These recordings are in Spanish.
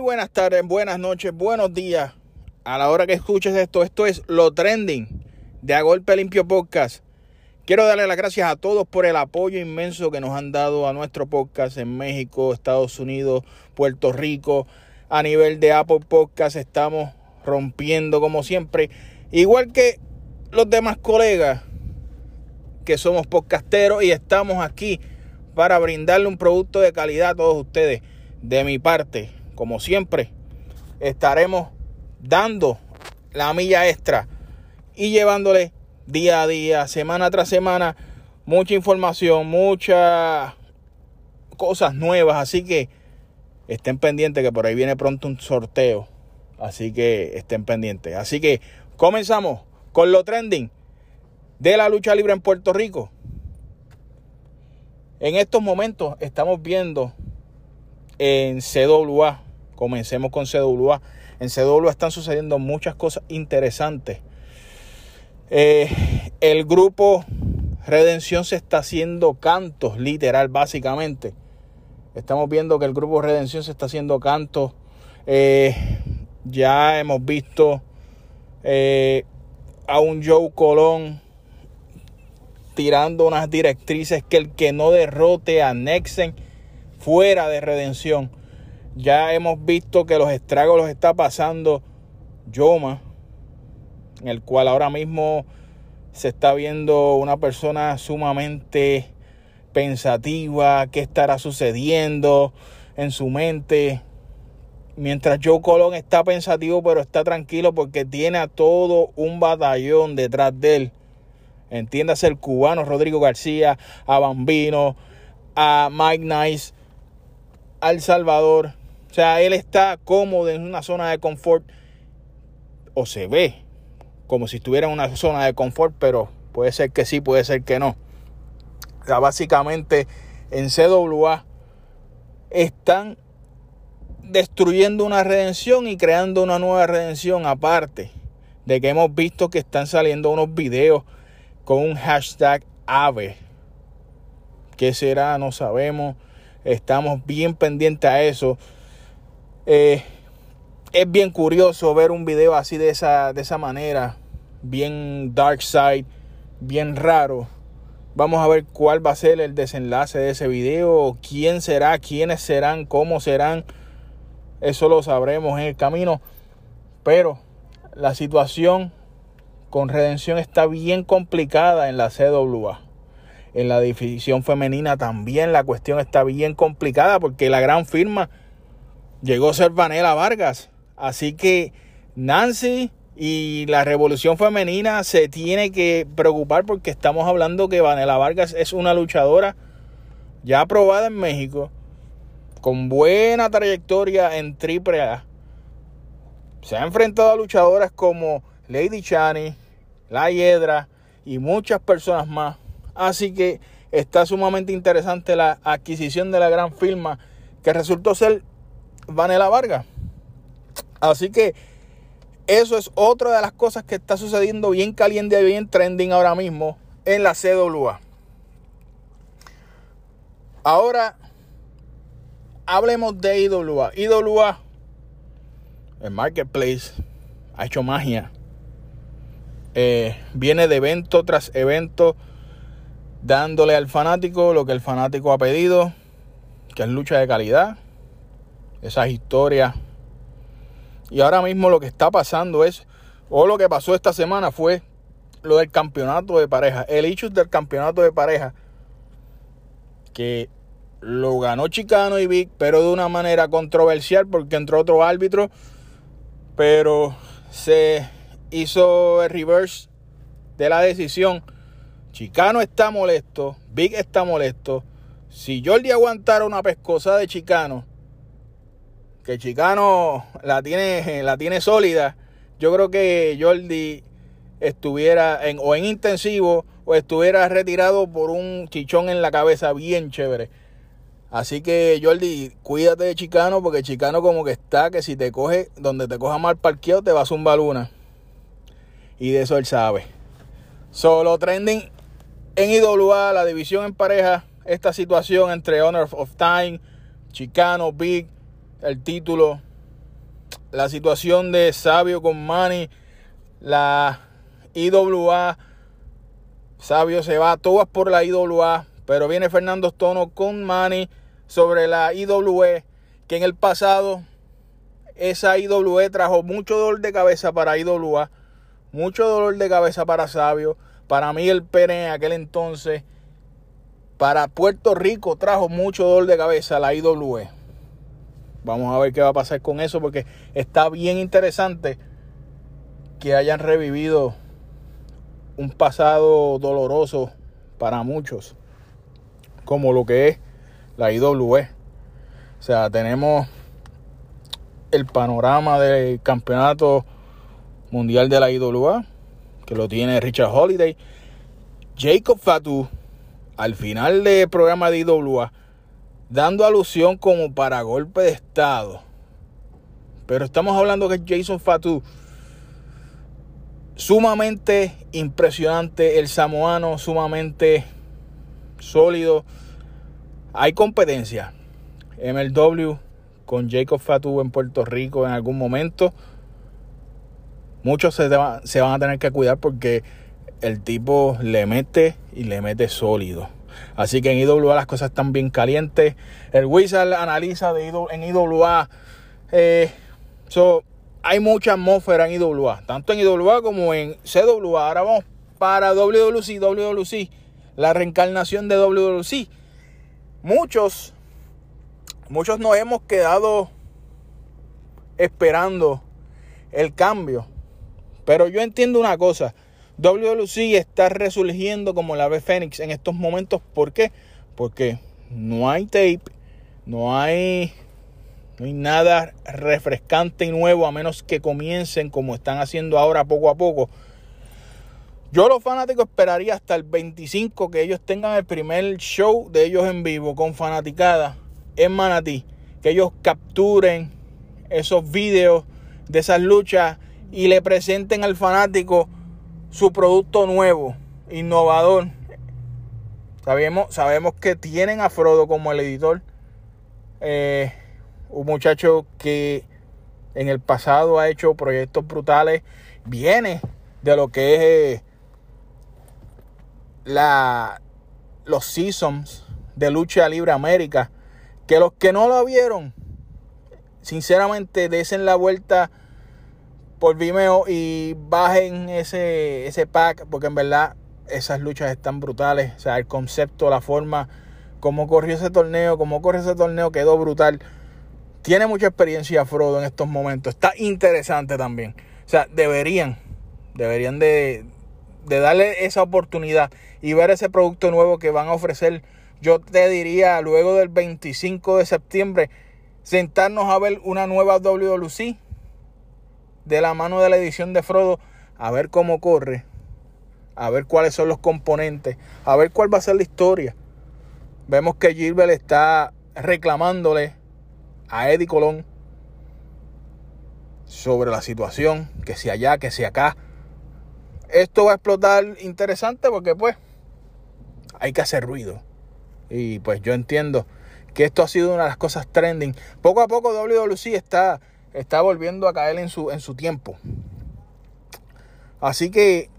Buenas tardes, buenas noches, buenos días. A la hora que escuches esto, esto es Lo Trending de A Golpe Limpio Podcast. Quiero darle las gracias a todos por el apoyo inmenso que nos han dado a nuestro podcast en México, Estados Unidos, Puerto Rico. A nivel de Apple Podcast estamos rompiendo como siempre. Igual que los demás colegas que somos podcasteros y estamos aquí para brindarle un producto de calidad a todos ustedes. De mi parte, como siempre, estaremos dando la milla extra y llevándole día a día, semana tras semana, mucha información, muchas cosas nuevas. Así que estén pendientes que por ahí viene pronto un sorteo. Así que estén pendientes. Así que comenzamos con lo trending de la lucha libre en Puerto Rico. En estos momentos estamos viendo en CWA, comencemos con CWA, en CWA están sucediendo muchas cosas interesantes. Eh, el grupo Redención se está haciendo cantos, literal, básicamente. Estamos viendo que el grupo Redención se está haciendo cantos. Eh, ya hemos visto eh, a un Joe Colón tirando unas directrices que el que no derrote a Nexen fuera de redención. Ya hemos visto que los estragos los está pasando Yoma, en el cual ahora mismo se está viendo una persona sumamente pensativa, qué estará sucediendo en su mente. Mientras Joe Colón está pensativo, pero está tranquilo porque tiene a todo un batallón detrás de él Entiéndase el cubano Rodrigo García, a Bambino, a Mike Nice, al Salvador. Sea, él está cómodo en una zona de confort. O se ve como si estuviera en una zona de confort, pero puede ser que sí, puede ser que no. O sea, básicamente en CWA están destruyendo una redención y creando una nueva redención aparte de que hemos visto que están saliendo unos videos con un hashtag AVE. ¿Qué será? No sabemos. Estamos bien pendientes a eso. Eh, es bien curioso ver un video así de esa, de esa manera. Bien dark side. Bien raro. Vamos a ver cuál va a ser el desenlace de ese video. ¿Quién será? ¿Quiénes serán? ¿Cómo serán? Eso lo sabremos en el camino. Pero la situación con redención está bien complicada en la CWA. En la división femenina también la cuestión está bien complicada porque la gran firma llegó a ser Vanela Vargas. Así que Nancy y la revolución femenina se tiene que preocupar porque estamos hablando que Vanela Vargas es una luchadora ya aprobada en México, con buena trayectoria en AAA. Se ha enfrentado a luchadoras como Lady Chani, La Hiedra y muchas personas más. Así que está sumamente interesante la adquisición de la gran firma que resultó ser Vanela Vargas. Así que eso es otra de las cosas que está sucediendo bien caliente y bien trending ahora mismo en la CWA. Ahora hablemos de IWA. IWA, el marketplace, ha hecho magia eh, viene de evento tras evento dándole al fanático lo que el fanático ha pedido, que es lucha de calidad, esas historias. Y ahora mismo lo que está pasando es, o lo que pasó esta semana fue lo del campeonato de pareja, el hecho del campeonato de pareja, que lo ganó Chicano y Vic, pero de una manera controversial porque entró otro árbitro, pero se hizo el reverse de la decisión. Chicano está molesto, Big está molesto. Si Jordi aguantara una pescosa de Chicano, que Chicano la tiene, la tiene sólida, yo creo que Jordi estuviera en, o en intensivo o estuviera retirado por un chichón en la cabeza bien chévere. Así que Jordi, cuídate de Chicano porque Chicano como que está que si te coge donde te coja mal parqueo te va a zumbar luna y de eso él sabe. Solo trending en IWA, la división en pareja, esta situación entre Honor of Time, Chicano, Big, el título, la situación de Sabio con Manny, la IWA. Sabio se va todas por la IWA, pero viene Fernando Stono con Manny sobre la IWE, que en el pasado esa IWE trajo mucho dolor de cabeza para IWA, mucho dolor de cabeza para Sabio, para Miguel Pérez en aquel entonces, para Puerto Rico trajo mucho dolor de cabeza la IWE. Vamos a ver qué va a pasar con eso porque está bien interesante que hayan revivido un pasado doloroso para muchos, como lo que es la IWE. O sea, tenemos el panorama del campeonato mundial de la IWA, que lo tiene Richard Holiday. Jacob Fatu, al final del programa de IWA, dando alusión como para golpe de Estado. Pero estamos hablando que Jason Fatu, sumamente impresionante, el samoano, sumamente sólido. Hay competencia. MLW con Jacob Fatu en Puerto Rico en algún momento. Muchos se, se van a tener que cuidar porque el tipo le mete y le mete sólido. Así que en IWA las cosas están bien calientes. El Wizard analiza de en IWA. Eh, hay mucha atmósfera en IWA, tanto en IWA como en CWA. Ahora vamos para WWC, WWC, la reencarnación de WWC. Muchos, muchos nos hemos quedado esperando el cambio. Pero yo entiendo una cosa. WLC está resurgiendo como la ave Fénix en estos momentos. ¿Por qué? Porque no hay tape, no hay, no hay nada refrescante y nuevo a menos que comiencen como están haciendo ahora poco a poco. Yo los fanáticos esperaría hasta el 25 que ellos tengan el primer show de ellos en vivo con fanaticada en Manatí. Que ellos capturen esos videos de esas luchas y le presenten al fanático su producto nuevo, innovador. Sabemos, sabemos que tienen a Frodo como el editor. Eh, un muchacho que en el pasado ha hecho proyectos brutales. Viene de lo que es eh, la, los seasons de lucha libre América. Que los que no lo vieron, sinceramente, desen la vuelta por Vimeo y bajen ese, ese pack, porque en verdad esas luchas están brutales. O sea, el concepto, la forma, cómo corrió ese torneo, cómo corrió ese torneo quedó brutal. Tiene mucha experiencia Frodo en estos momentos. Está interesante también. O sea, deberían, deberían de, de darle esa oportunidad y ver ese producto nuevo que van a ofrecer. Yo te diría, luego del 25 de septiembre, sentarnos a ver una nueva WLC de la mano de la edición de Frodo a ver cómo corre, a ver cuáles son los componentes, a ver cuál va a ser la historia. Vemos que Gilbert está reclamándole a Eddie Colón sobre la situación, que si allá, que si acá. Esto va a explotar interesante porque pues hay que hacer ruido. Y pues yo entiendo que esto ha sido una de las cosas trending. Poco a poco WWC está está volviendo a caer en su, en su tiempo. Así que,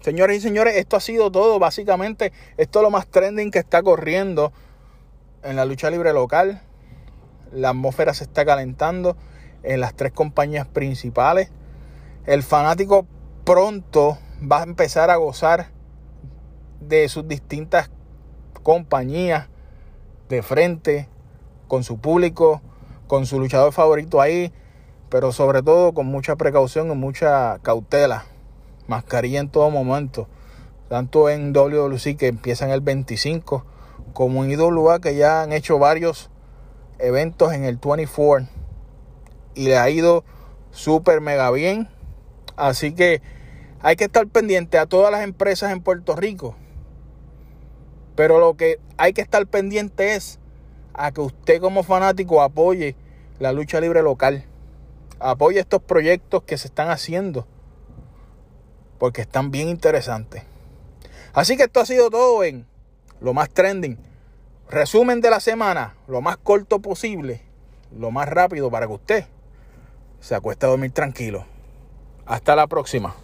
señores y señores, esto ha sido todo. Básicamente, esto es lo más trending que está corriendo en la lucha libre local. La atmósfera se está calentando en las tres compañías principales. El fanático pronto va a empezar a gozar de sus distintas compañías de frente, con su público, con su luchador favorito ahí, pero sobre todo con mucha precaución y mucha cautela. Mascarilla en todo momento. Tanto en WWC que empiezan el 25, como en IWA que ya han hecho varios eventos en el 24 y le ha ido súper mega bien. Así que hay que estar pendiente a todas las empresas en Puerto Rico. Pero lo que hay que estar pendiente es a que usted como fanático apoye la lucha libre local apoya estos proyectos que se están haciendo. Porque están bien interesantes. Así que esto ha sido todo en lo más trending. Resumen de la semana, lo más corto posible, lo más rápido para que usted se acuesta a dormir tranquilo. Hasta la próxima.